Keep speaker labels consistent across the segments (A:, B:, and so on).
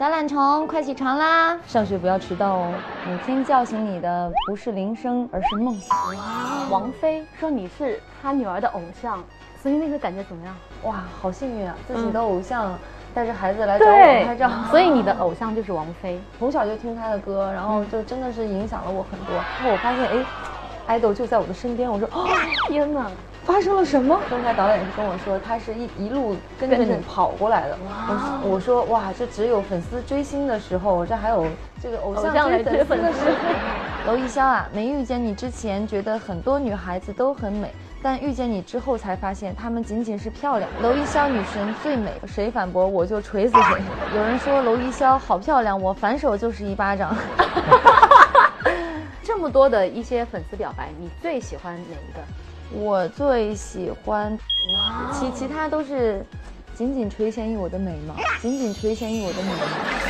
A: 小懒虫，快起床啦！上学不要迟到哦。每天叫醒你的不是铃声，而是梦想。
B: 王菲说你是她女儿的偶像，所以那个感觉怎么样？
A: 哇，好幸运啊！自己的偶像带着孩子来找我拍照，
B: 所以你的 偶像就是王菲。
A: 从小就听她的歌，然后就真的是影响了我很多。然后我发现，哎，爱豆就在我的身边。我说，哦，
B: 天哪！
A: 发生了什么？刚才导演是跟我说，他是一一路跟着你跑过来的。我我说哇，这只有粉丝追星的时候，这还有这个偶像追粉丝的时候。娄艺潇啊，没遇见你之前，觉得很多女孩子都很美，但遇见你之后才发现，她们仅仅是漂亮。娄艺潇女神最美，谁反驳我就锤死谁。有人说娄艺潇好漂亮，我反手就是一巴掌。
B: 这么多的一些粉丝表白，你最喜欢哪一个？
A: 我最喜欢，其其他都是仅仅垂涎于我的美貌，仅仅垂涎于我的美貌。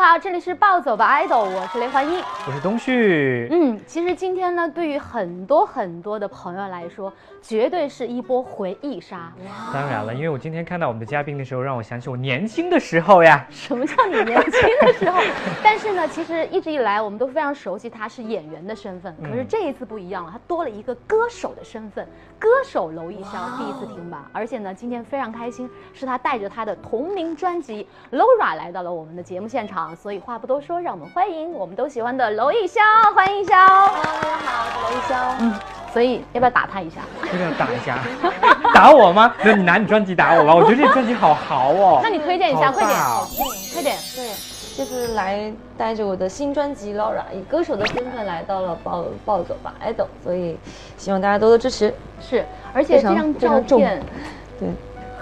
B: 好，这里是暴走吧 idol，，我是雷环一，
C: 我是东旭。
B: 嗯，其实今天呢，对于很多很多的朋友来说，绝对是一波回忆杀。
C: 当然了，因为我今天看到我们的嘉宾的时候，让我想起我年轻的时候呀。
B: 什么叫你年轻的时候？但是呢，其实一直以来我们都非常熟悉他是演员的身份，可是这一次不一样了，他多了一个歌手的身份。歌手娄艺潇第一次听吧，而且呢，今天非常开心，是他带着他的同名专辑《Laura》来到了我们的节目现场。所以话不多说，让我们欢迎我们都喜欢的娄艺潇，欢迎艺潇。
A: Hello，大家好，我是娄艺潇。嗯，
B: 所以要不要打他一下？
C: 要不要打一下？打我吗？那你拿你专辑打我吧，我觉得这专辑好豪哦。
B: 那你推荐一下，快点，快点。
A: 对，就是来带着我的新专辑《Laura》，以歌手的身份来到了暴暴走吧 idol，所以希望大家多多支持。
B: 是，而且这张照片，
A: 对，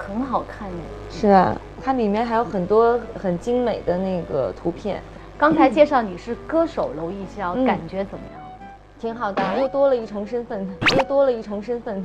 B: 很好看呢。
A: 是啊。它里面还有很多很精美的那个图片。
B: 刚才介绍你是歌手娄艺潇，感觉怎么样？
A: 挺好的，又多了一重身份，又多了一重身份。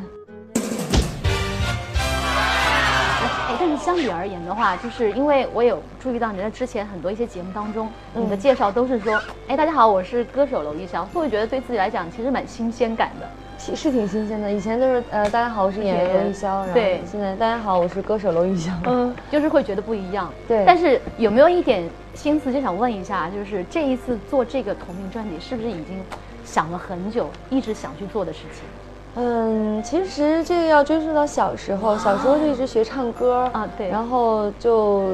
B: 哎，但是相比而言的话，就是因为我有注意到你在之前很多一些节目当中，你的介绍都是说，哎，大家好，我是歌手娄艺潇，会不会觉得对自己来讲其实蛮新鲜感的？
A: 是挺新鲜的，以前都是呃，大家好，我是演员娄艺潇，对，现在大家好，我是歌手娄艺潇，嗯，
B: 就是会觉得不一样，
A: 对。
B: 但是有没有一点心思，就想问一下，就是这一次做这个同名专辑，是不是已经想了很久，一直想去做的事情？
A: 嗯，其实这个要追溯到小时候，小时候就一直学唱歌啊，
B: 对，
A: 然后就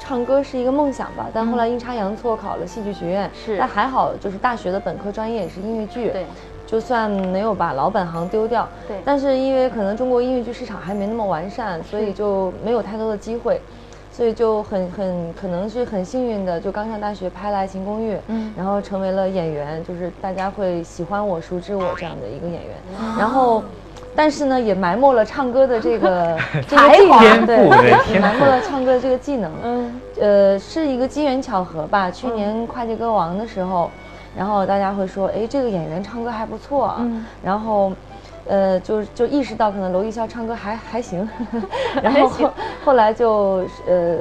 A: 唱歌是一个梦想吧，但后来阴差阳错考了戏剧学院，
B: 是，
A: 但还好，就是大学的本科专业也是音乐剧，
B: 对。
A: 就算没有把老本行丢掉，
B: 对，
A: 但是因为可能中国音乐剧市场还没那么完善，所以就没有太多的机会，所以就很很可能是很幸运的，就刚上大学拍了《爱情公寓》，嗯，然后成为了演员，就是大家会喜欢我、熟知我这样的一个演员。然后，但是呢，也埋没了唱歌的这个
B: 这个技
C: 能，
A: 对，埋没了唱歌的这个技能。嗯，呃，是一个机缘巧合吧。去年跨界歌王的时候。然后大家会说，哎，这个演员唱歌还不错。嗯。然后，呃，就就意识到可能娄艺潇唱歌还还行。然后后后来就呃，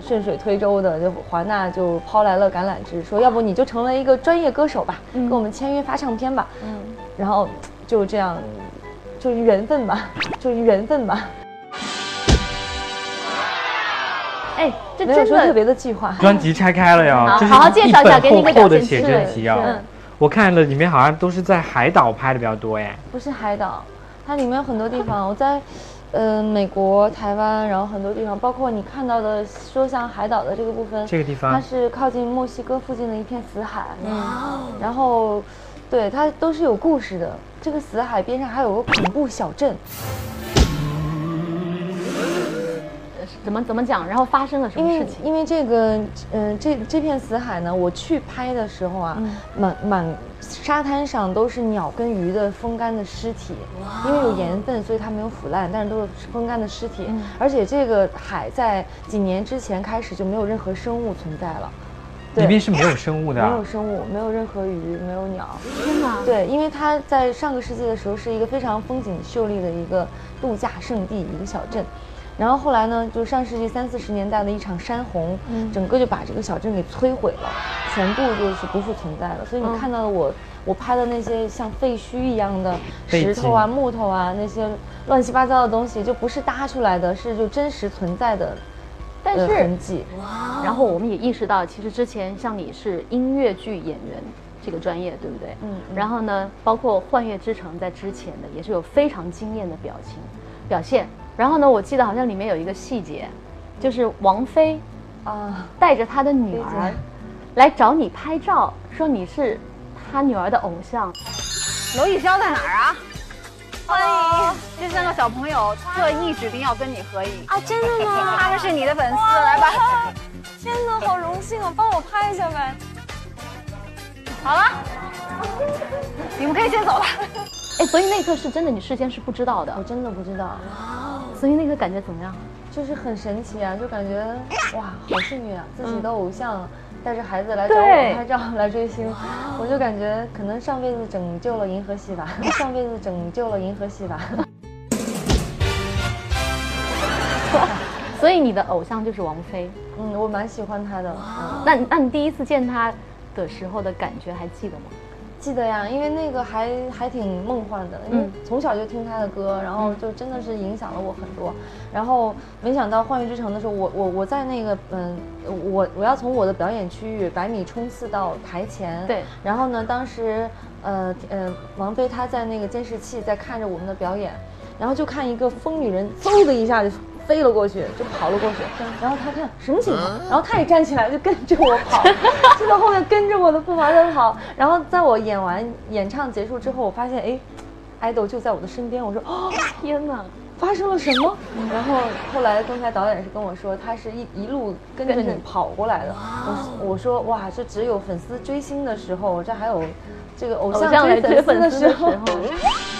A: 顺水推舟的，就华纳就抛来了橄榄枝，说要不你就成为一个专业歌手吧，跟我们签约发唱片吧。嗯。然后就这样，就缘分吧，就缘分吧。
B: 哎，这真的
A: 特别的计划。
C: 专辑拆开了呀，
B: 好好介绍一下，给你个
C: 厚的写真集啊。我看了里面好像都是在海岛拍的比较多哎。
A: 不是海岛，它里面有很多地方。我在，呃，美国、台湾，然后很多地方，包括你看到的说像海岛的这个部分，
C: 这个地方
A: 它是靠近墨西哥附近的一片死海。嗯。然后，对，它都是有故事的。这个死海边上还有个恐怖小镇。
B: 怎么怎么讲？然后发生了什么事情？
A: 因为这个，嗯，这这片死海呢，我去拍的时候啊，满满沙滩上都是鸟跟鱼的风干的尸体。因为有盐分，所以它没有腐烂，但是都是风干的尸体。而且这个海在几年之前开始就没有任何生物存在了。
C: 里面是没有生物的。
A: 没有生物，没有任何鱼，没有鸟。
B: 天哪！
A: 对，因为它在上个世纪的时候是一个非常风景秀丽的一个度假胜地，一个小镇。然后后来呢，就上世纪三四十年代的一场山洪，整个就把这个小镇给摧毁了。全部就是不复存在了。所以你看到的我，我拍的那些像废墟一样的石头啊、木头啊那些乱七八糟的东西，就不是搭出来的，是就真实存在的。
B: 但是
A: 痕迹。
B: 然后我们也意识到，其实之前像你是音乐剧演员这个专业，对不对？嗯。然后呢，包括《幻乐之城》在之前的也是有非常惊艳的表情表现。然后呢，我记得好像里面有一个细节，就是王菲啊带着她的女儿来找你拍照，说你是她女儿的偶像。
D: 娄艺潇在哪儿啊？欢迎这三个小朋友特意指定要跟你合影
A: 啊！真的吗？
D: 他们是你的粉丝，来吧！
A: 天哪，好荣幸啊！帮我拍一下呗。
D: 好了，你们可以先走了。
B: 哎，所以那一刻是真的，你事先是不知道的。
A: 我真的不知道。
B: 所以那个感觉怎么样？
A: 就是很神奇啊，就感觉哇，好幸运啊，自己的偶像。带着孩子来找我拍照来追星，我就感觉可能上辈子拯救了银河系吧，上辈子拯救了银河系吧。
B: 所以你的偶像就是王菲，
A: 嗯，我蛮喜欢她的。
B: 那那你第一次见她的时候的感觉还记得吗？
A: 记得呀，因为那个还还挺梦幻的，因为从小就听他的歌，然后就真的是影响了我很多。然后没想到《幻乐之城》的时候，我我我在那个嗯，我我要从我的表演区域百米冲刺到台前，
B: 对。
A: 然后呢，当时呃呃，王菲她在那个监视器在看着我们的表演，然后就看一个疯女人嗖的一下就。飞了过去，就跑了过去，然后他看什么情况，然后他也站起来就跟 着我跑，就在后面跟着我的步伐在跑。然后在我演完演唱结束之后，我发现哎，爱豆就在我的身边。我说哦 天哪，发生了什么？然后后来刚才导演是跟我说，他是一一路跟着你跑过来的。我我说哇，这只有粉丝追星的时候，这还有这个偶像追粉丝的时候。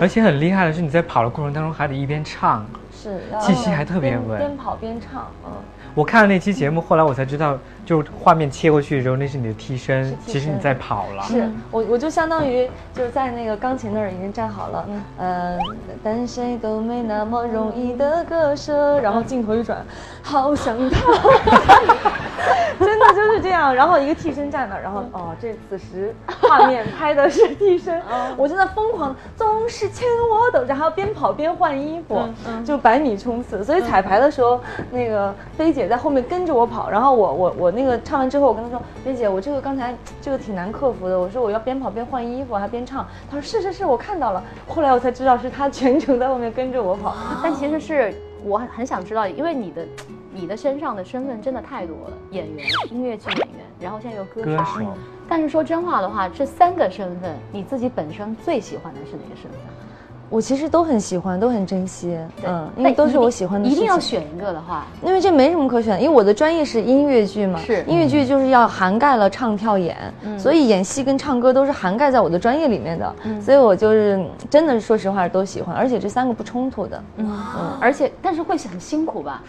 C: 而且很厉害的是，你在跑的过程当中还得一边唱，
A: 是，
C: 气息还特别稳，
A: 边跑边唱，嗯。
C: 我看了那期节目，后来我才知道，就画面切过去的时候，那是你的替身，其实你在跑了。
A: 是我，我就相当于就是在那个钢琴那儿已经站好了，嗯，但谁都没那么容易的割舍。然后镜头一转，好想他，真的就是这样。然后一个替身站那儿，然后哦，这此时画面拍的是替身，我正在疯狂，总是牵我的，然后边跑边换衣服，就百米冲刺。所以彩排的时候，那个菲姐。在后面跟着我跑，然后我我我那个唱完之后，我跟他说：“薇姐，我这个刚才这个挺难克服的。”我说：“我要边跑边换衣服，还边唱。”他说：“是是是，我看到了。”后来我才知道是他全程在后面跟着我跑。
B: 但其实是我很很想知道，因为你的你的身上的身份真的太多了，演员、音乐剧演员，然后现在又歌手。但是说真话的话，这三个身份，你自己本身最喜欢的是哪个身份？
A: 我其实都很喜欢，都很珍惜，嗯，因为都是我喜欢的。
B: 一定要选一个的话，
A: 因为这没什么可选，因为我的专业是音乐剧嘛，
B: 是。
A: 音乐剧就是要涵盖了唱跳演，所以演戏跟唱歌都是涵盖在我的专业里面的，所以我就是真的说实话都喜欢，而且这三个不冲突的，嗯。
B: 嗯，而且但是会很辛苦吧。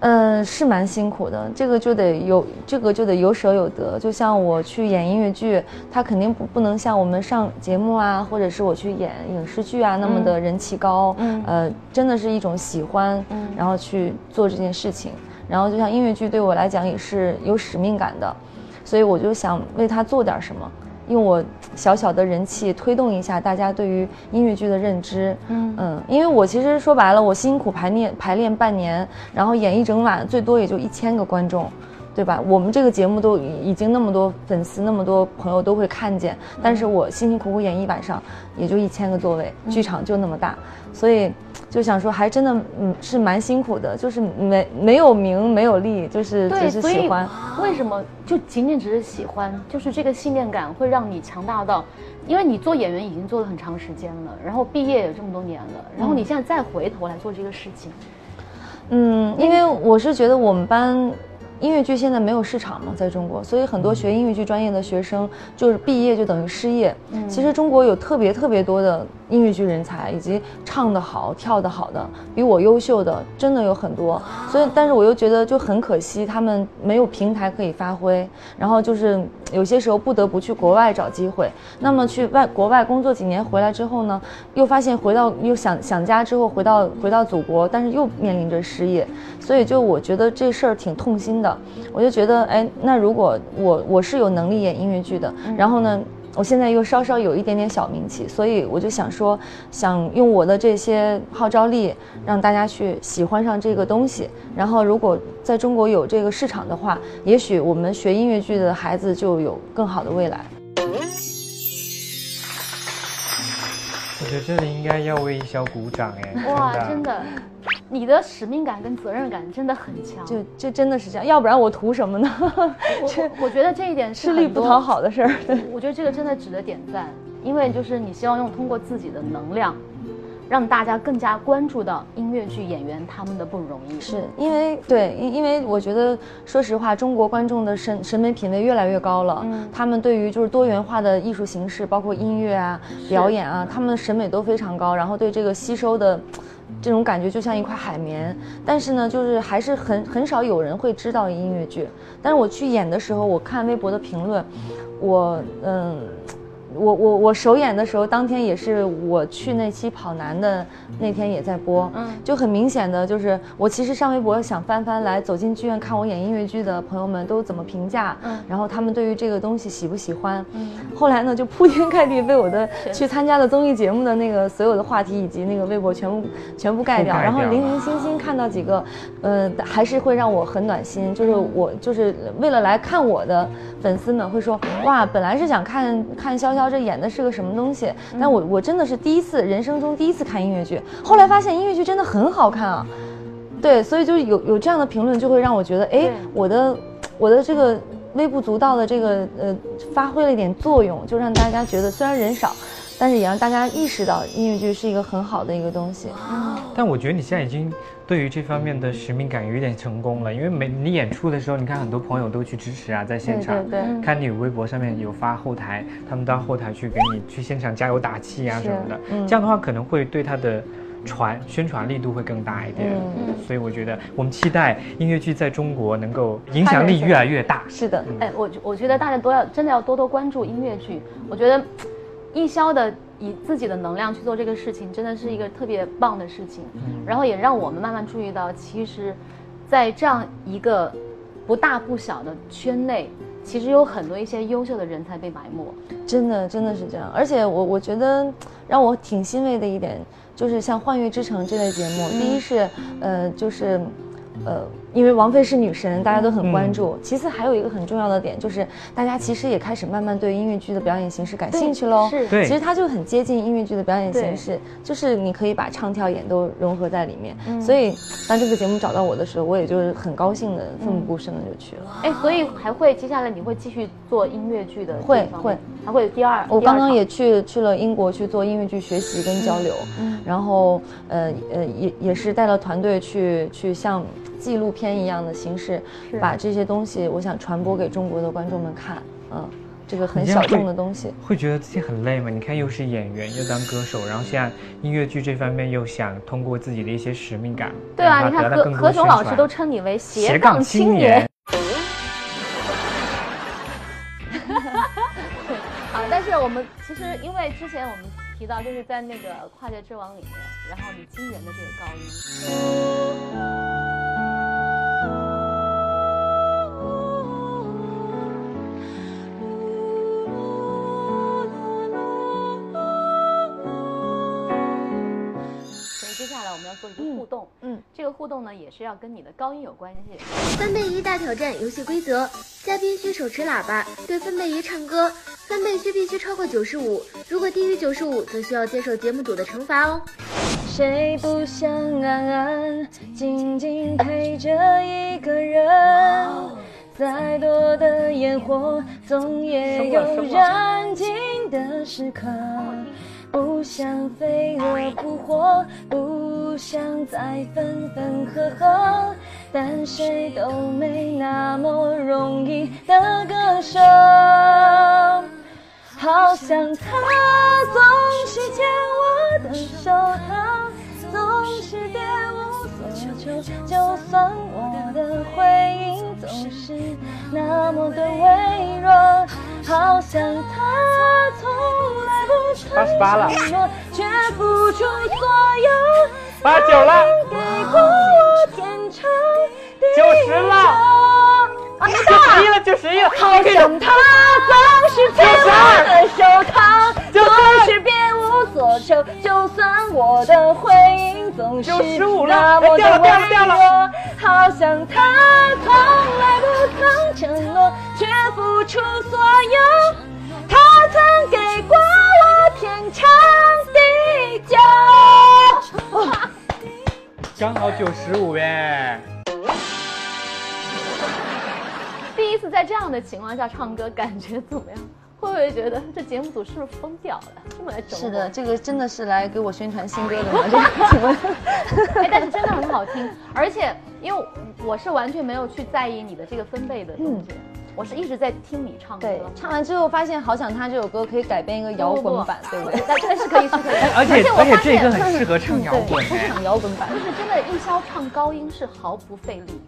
A: 嗯，是蛮辛苦的，这个就得有，这个就得有舍有得。就像我去演音乐剧，它肯定不不能像我们上节目啊，或者是我去演影视剧啊那么的人气高。嗯，呃，真的是一种喜欢，然后去做这件事情。然后就像音乐剧对我来讲也是有使命感的，所以我就想为他做点什么。用我小小的人气推动一下大家对于音乐剧的认知，嗯嗯，因为我其实说白了，我辛苦排练排练半年，然后演一整晚，最多也就一千个观众。对吧？我们这个节目都已经那么多粉丝，那么多朋友都会看见，但是我辛辛苦苦演一晚上，也就一千个座位，剧场就那么大，所以就想说，还真的嗯是蛮辛苦的，就是没没有名没有利，就是只是喜欢。
B: 为什么就仅仅只是喜欢？就是这个信念感会让你强大到，因为你做演员已经做了很长时间了，然后毕业有这么多年了，然后你现在再回头来做这个事情，
A: 嗯，因为我是觉得我们班。音乐剧现在没有市场嘛，在中国，所以很多学音乐剧专业的学生就是毕业就等于失业。嗯，其实中国有特别特别多的音乐剧人才，以及唱得好、跳得好的，比我优秀的真的有很多。所以，但是我又觉得就很可惜，他们没有平台可以发挥，然后就是有些时候不得不去国外找机会。那么去外国外工作几年回来之后呢，又发现回到又想想家之后回到回到祖国，但是又面临着失业。所以就我觉得这事儿挺痛心的。我就觉得，哎，那如果我我是有能力演音乐剧的，然后呢？我现在又稍稍有一点点小名气，所以我就想说，想用我的这些号召力，让大家去喜欢上这个东西。然后，如果在中国有这个市场的话，也许我们学音乐剧的孩子就有更好的未来。
C: 得这里应该要为一小鼓掌哎！
B: 哇，真的，你的使命感跟责任感真的很强。
A: 就就真的是这样，要不然我图什么呢？
B: 我 我觉得这一点是
A: 吃力不讨好的事儿。
B: 我觉得这个真的值得点赞，因为就是你希望用通过自己的能量。让大家更加关注到音乐剧演员他们的不容易，
A: 是因为对，因因为我觉得，说实话，中国观众的审审美品味越来越高了，嗯，他们对于就是多元化的艺术形式，包括音乐啊、表演啊，他们的审美都非常高，然后对这个吸收的，这种感觉就像一块海绵。但是呢，就是还是很很少有人会知道音乐剧。但是我去演的时候，我看微博的评论，我嗯。我我我首演的时候，当天也是我去那期跑男的那天也在播，嗯，就很明显的就是我其实上微博想翻翻来走进剧院看我演音乐剧的朋友们都怎么评价，嗯，然后他们对于这个东西喜不喜欢，嗯，后来呢就铺天盖地被我的去参加的综艺节目的那个所有的话题以及那个微博全部全部盖掉，然后零零星星看到几个，呃，还是会让我很暖心，就是我就是为了来看我的粉丝们会说哇，本来是想看看潇。这演的是个什么东西？但我我真的是第一次人生中第一次看音乐剧，后来发现音乐剧真的很好看啊！对，所以就有有这样的评论，就会让我觉得，哎，我的我的这个微不足道的这个呃，发挥了一点作用，就让大家觉得虽然人少。但是也让大家意识到音乐剧是一个很好的一个东西。
C: 但我觉得你现在已经对于这方面的使命感有点成功了，因为每你演出的时候，你看很多朋友都去支持啊，在现场。
A: 对对。
C: 看你微博上面有发后台，他们到后台去给你去现场加油打气啊什么的。这样的话可能会对他的传宣传力度会更大一点。嗯。所以我觉得我们期待音乐剧在中国能够影响力越来越大。
A: 是的。
B: 哎，我我觉得大家都要真的要多多关注音乐剧。我觉得。艺销的以自己的能量去做这个事情，真的是一个特别棒的事情。然后也让我们慢慢注意到，其实，在这样一个不大不小的圈内，其实有很多一些优秀的人才被埋没。
A: 真的，真的是这样。而且我我觉得让我挺欣慰的一点，就是像《幻乐之城》这类节目，第一是，呃，就是，呃。因为王菲是女神，大家都很关注。其次还有一个很重要的点，就是大家其实也开始慢慢对音乐剧的表演形式感兴趣喽。
B: 是，
C: 对。
A: 其实它就很接近音乐剧的表演形式，就是你可以把唱跳演都融合在里面。所以当这个节目找到我的时候，我也就是很高兴的奋不顾身的就去了。
B: 哎，所以还会接下来你会继续做音乐剧的？
A: 会会，
B: 还会有第二。
A: 我刚刚也去去了英国去做音乐剧学习跟交流，然后呃呃也也是带了团队去去向。纪录片一样的形式，把这些东西，我想传播给中国的观众们看。嗯，这个很小众的东西，
C: 会觉得自己很累吗？你看，又是演员，又当歌手，然后现在音乐剧这方面又想通过自己的一些使命感，
B: 对啊，你看何何炅老师都称你为斜杠青年。好，但是我们其实因为之前我们提到，就是在那个跨界之王里面，然后你惊人的这个高音。互动呢也是要跟你的高音有关系。
E: 分贝仪大挑战游戏规则：嘉宾需手持喇叭对分贝仪唱歌，分贝需必须超过九十五，如果低于九十五，则需要接受节目组的惩罚哦。
A: 谁不想安安静静陪着一个人？再多的烟火，总也有燃尽的时刻。不想飞蛾扑火，不想再分分合合，但谁都没那么容易的割舍。好想他总是牵我的手，他总是别无所求，就算我的回应总是那么的微弱。好想他从来不曾承诺，却付出所有，
C: 八九了，
A: 给过我天长
C: 九十了。十一了，
A: 好像他总是牵我的手，他总是别无所求。就算我的回应总是那么的微弱，好像他从来不曾承诺，却付出所有。他曾给过我天长地久。
C: 刚好九十五耶。
B: 第一次在这样的情况下唱歌，感觉怎么样？会不会觉得这节目组是不是疯掉了？这么来整？
A: 是的，这个真的是来给我宣传新歌的吗？这个请问？
B: 哎，但是真的很好听，而且因为我是完全没有去在意你的这个分贝的东西，我是一直在听你唱歌。
A: 对，唱完之后发现《好想他》这首歌可以改编一个摇滚版，对不对？
B: 但真的是可以，是可以。
C: 而且而且这个很适合 唱摇滚，
A: 不是唱摇滚版，
B: 就是真的，艺潇唱高音是毫不费力。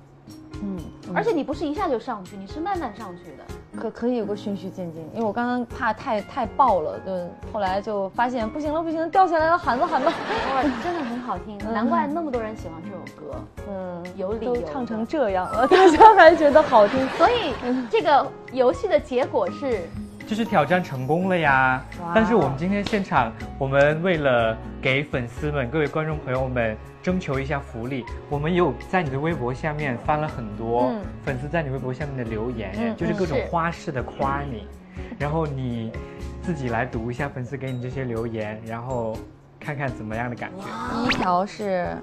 B: 嗯，而且你不是一下就上去，你是慢慢上去的，
A: 可可以有个循序渐进。因为我刚刚怕太太爆了，就后来就发现不行了，不行了，掉下来了，喊吧喊吧。
B: 哇，真的很好听，难怪那么多人喜欢这首歌。嗯，有理由。
A: 都唱成这样了，大家还觉得好听。
B: 所以这个游戏的结果是，
C: 就是挑战成功了呀。但是我们今天现场，我们为了给粉丝们、各位观众朋友们。征求一下福利，我们有在你的微博下面翻了很多粉丝在你微博下面的留言，就是各种花式的夸你，然后你自己来读一下粉丝给你这些留言，然后看看怎么样的感觉。
A: 第一条是，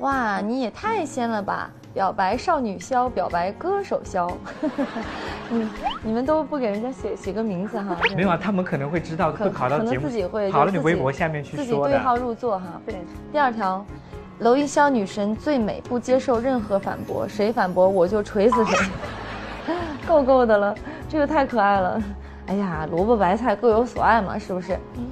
A: 哇，你也太仙了吧！表白少女肖，表白歌手肖。嗯，你们都不给人家写写个名字哈？
C: 没有啊，他们可能会知道，会跑到节目，跑到你微博下面去说
A: 自己对号入座哈。对。第二条。娄艺潇女神最美，不接受任何反驳，谁反驳我就锤死谁，够够的了，这个太可爱了。哎呀，萝卜白菜各有所爱嘛，是不是？嗯。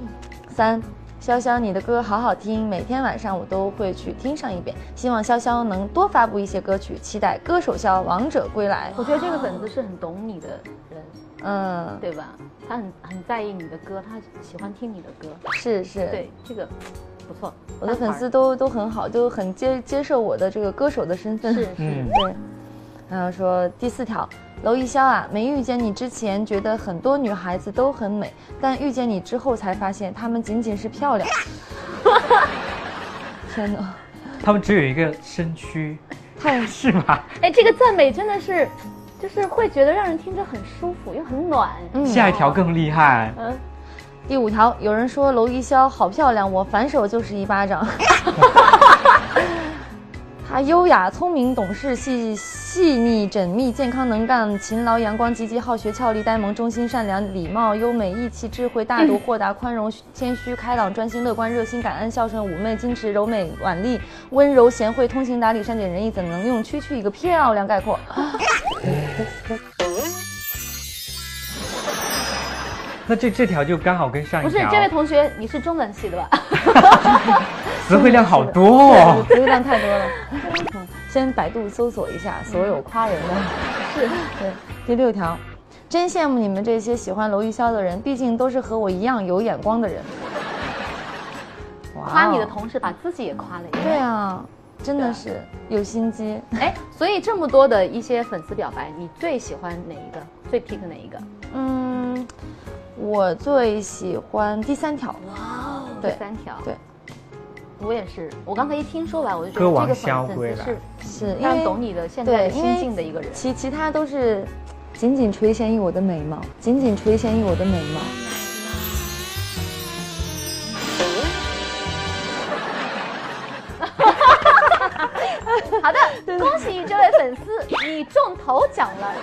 A: 三，潇潇，你的歌好好听，每天晚上我都会去听上一遍。希望潇潇能多发布一些歌曲，期待歌手肖王者归来。
B: 我觉得这个粉丝是很懂你的人，嗯，对吧？他很很在意你的歌，他喜欢听你的歌。
A: 是是。
B: 对这个。不错，
A: 我的粉丝都都很好，都很接接受我的这个歌手的身份。
B: 是是，
A: 对。然后说第四条，娄艺潇啊，没遇见你之前觉得很多女孩子都很美，但遇见你之后才发现她们仅仅是漂亮。天哪，
C: 她们只有一个身躯，太是吗？
B: 哎，这个赞美真的是，就是会觉得让人听着很舒服又很暖。
C: 嗯下一条更厉害。嗯。
A: 第五条，有人说娄艺潇好漂亮，我反手就是一巴掌。她优雅、聪明、懂事、细细腻、缜密、健康、能干、勤劳、阳光、积极、好学、俏丽、呆萌、忠心、善良、礼貌、优美、义气、智慧、大度、豁达、宽容、谦虚、开朗、专心、乐观、热心、感恩、孝顺、妩媚、矜持、柔美、婉丽、温柔、贤惠、通情达理、善解人意，怎能用区区一个漂亮概括？
C: 那这这条就刚好跟上一
B: 条。不是，这位同学，你是中文系的吧？
C: 词汇量好多，哦，
A: 词汇量太多了。先百度搜索一下所有夸人的。是，对。第六条，真羡慕你们这些喜欢娄艺潇的人，毕竟都是和我一样有眼光的人。
B: 夸你的同时，把自己也夸了一遍。
A: 对啊，真的是有心机。
B: 哎，所以这么多的一些粉丝表白，你最喜欢哪一个？最 pick 哪一个？嗯。
A: 我最喜欢第三条，哇，
B: 第三条，
A: 对，
B: 我也是。我刚才一听说完，我就觉得这个粉丝是
A: 是
B: 非常懂你的现在的心境的一个人。
A: 其其他都是仅仅垂涎于我的美貌，仅仅垂涎于我的美貌。
B: 好的，恭喜这位粉丝，你中头奖了，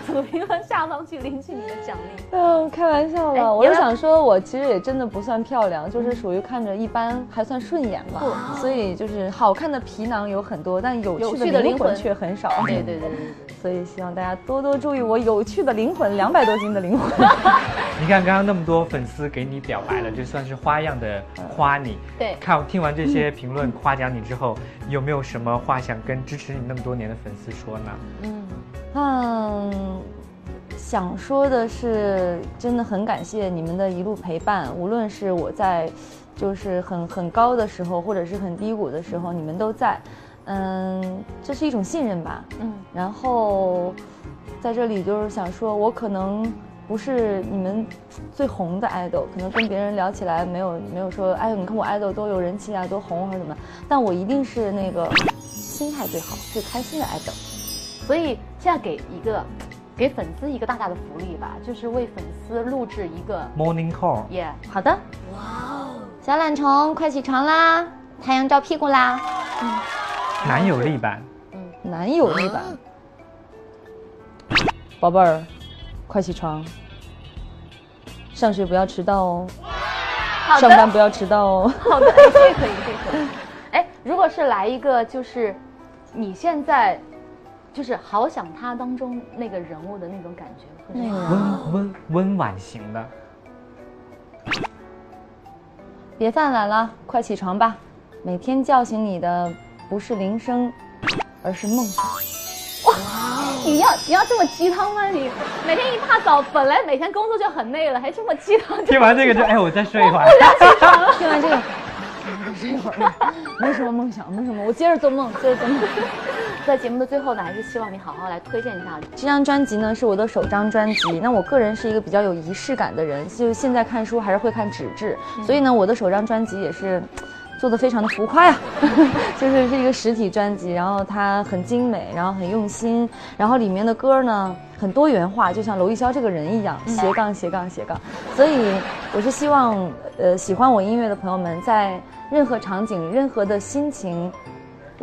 B: 组评论下方去领取你的奖励。
A: 嗯，开玩笑了，我就想说，我其实也真的不算漂亮，就是属于看着一般，还算顺眼吧。所以就是好看的皮囊有很多，但有趣的灵魂却很少。
B: 对对对对对。
A: 所以希望大家多多注意我有趣的灵魂，两百多斤的灵魂。
C: 你看刚刚那么多粉丝给你表白了，就算是花样的夸你。
B: 对。
C: 看听完这些评论夸奖你之后，有没有什么话想跟支持你那么多年的粉丝说呢？嗯
A: 嗯，想说的是，真的很感谢你们的一路陪伴，无论是我在，就是很很高的时候，或者是很低谷的时候，你们都在。嗯，这是一种信任吧。嗯，然后在这里就是想说，我可能不是你们最红的 idol，可能跟别人聊起来没有没有说，哎，你看我 idol 多有人气啊，多红或者怎么，但我一定是那个心态最好、最开心的 idol。
B: 所以现在给一个给粉丝一个大大的福利吧，就是为粉丝录制一个
C: morning call。
B: 耶，
A: 好的。哇哦，小懒虫，快起床啦！太阳照屁股啦。
C: 嗯。男友力版，
A: 嗯，男友力版，宝贝儿，快起床，上学不要迟到哦，上班不要迟到哦。
B: 好的，这可以，这可以。哎，如果是来一个，就是你现在就是好想他当中那个人物的那种感觉，那个
C: 温温温婉型的。
A: 别犯懒了，快起床吧，每天叫醒你的。不是铃声，而是梦想。哇，
B: 你要你要这么鸡汤吗？你每天一大早，本来每天工作就很累了，还这么鸡汤。
C: 听完这个就哎，我再睡一会儿。
A: 听完这个，再睡一会儿。没什么梦想，没什么，我接着做梦，接着做梦。
B: 在节目的最后呢，还是希望你好好来推荐一下
A: 这张专辑呢，是我的首张专辑。那我个人是一个比较有仪式感的人，就现在看书还是会看纸质，所以呢，我的首张专辑也是。做的非常的浮夸呀，就是是一个实体专辑，然后它很精美，然后很用心，然后里面的歌呢很多元化，就像娄艺潇这个人一样，斜杠斜杠斜杠。所以我是希望，呃，喜欢我音乐的朋友们，在任何场景、任何的心情、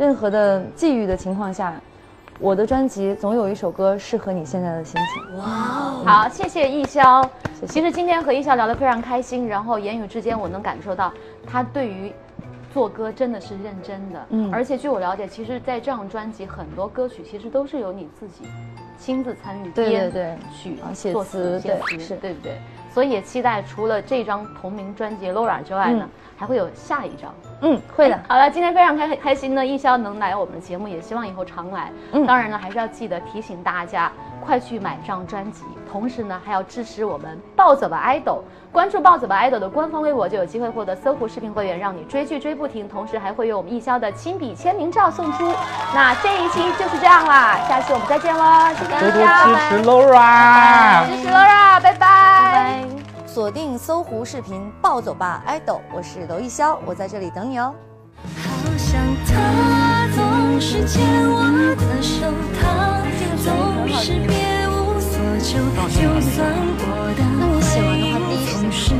A: 任何的际遇的情况下，我的专辑总有一首歌适合你现在的心情。哇，
B: 好，谢谢易潇。其实今天和易潇聊得非常开心，然后言语之间我能感受到他对于。做歌真的是认真的，嗯，而且据我了解，其实，在这张专辑很多歌曲其实都是由你自己亲自参与编曲、
A: 写词、
B: 写词，是对不对？所以也期待除了这张同名专辑《Laura》之外呢，还会有下一张。
A: 嗯，会的。
B: 好了，今天非常开开心呢，艺潇能来我们的节目，也希望以后常来。嗯，当然呢，还是要记得提醒大家，快去买张专辑，同时呢，还要支持我们暴走吧 idol。关注暴走吧 idol 的官方微博，就有机会获得搜狐视频会员，让你追剧追不停。同时还会有我们艺潇的亲笔签名照送出。那这一期就是这样啦，下期我们再见喽！谢谢
C: 多多支持 Laura，
B: 支持 Laura，拜拜。
A: 锁定搜狐视频暴走吧。idol 我是娄艺潇我在这里等你哦。好像他总是牵我的手他总是别无所求就算的是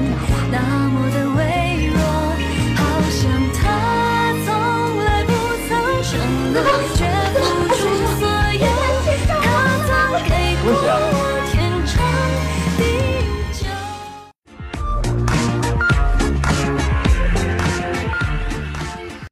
A: 那么的
F: 微弱好像他从来不曾承诺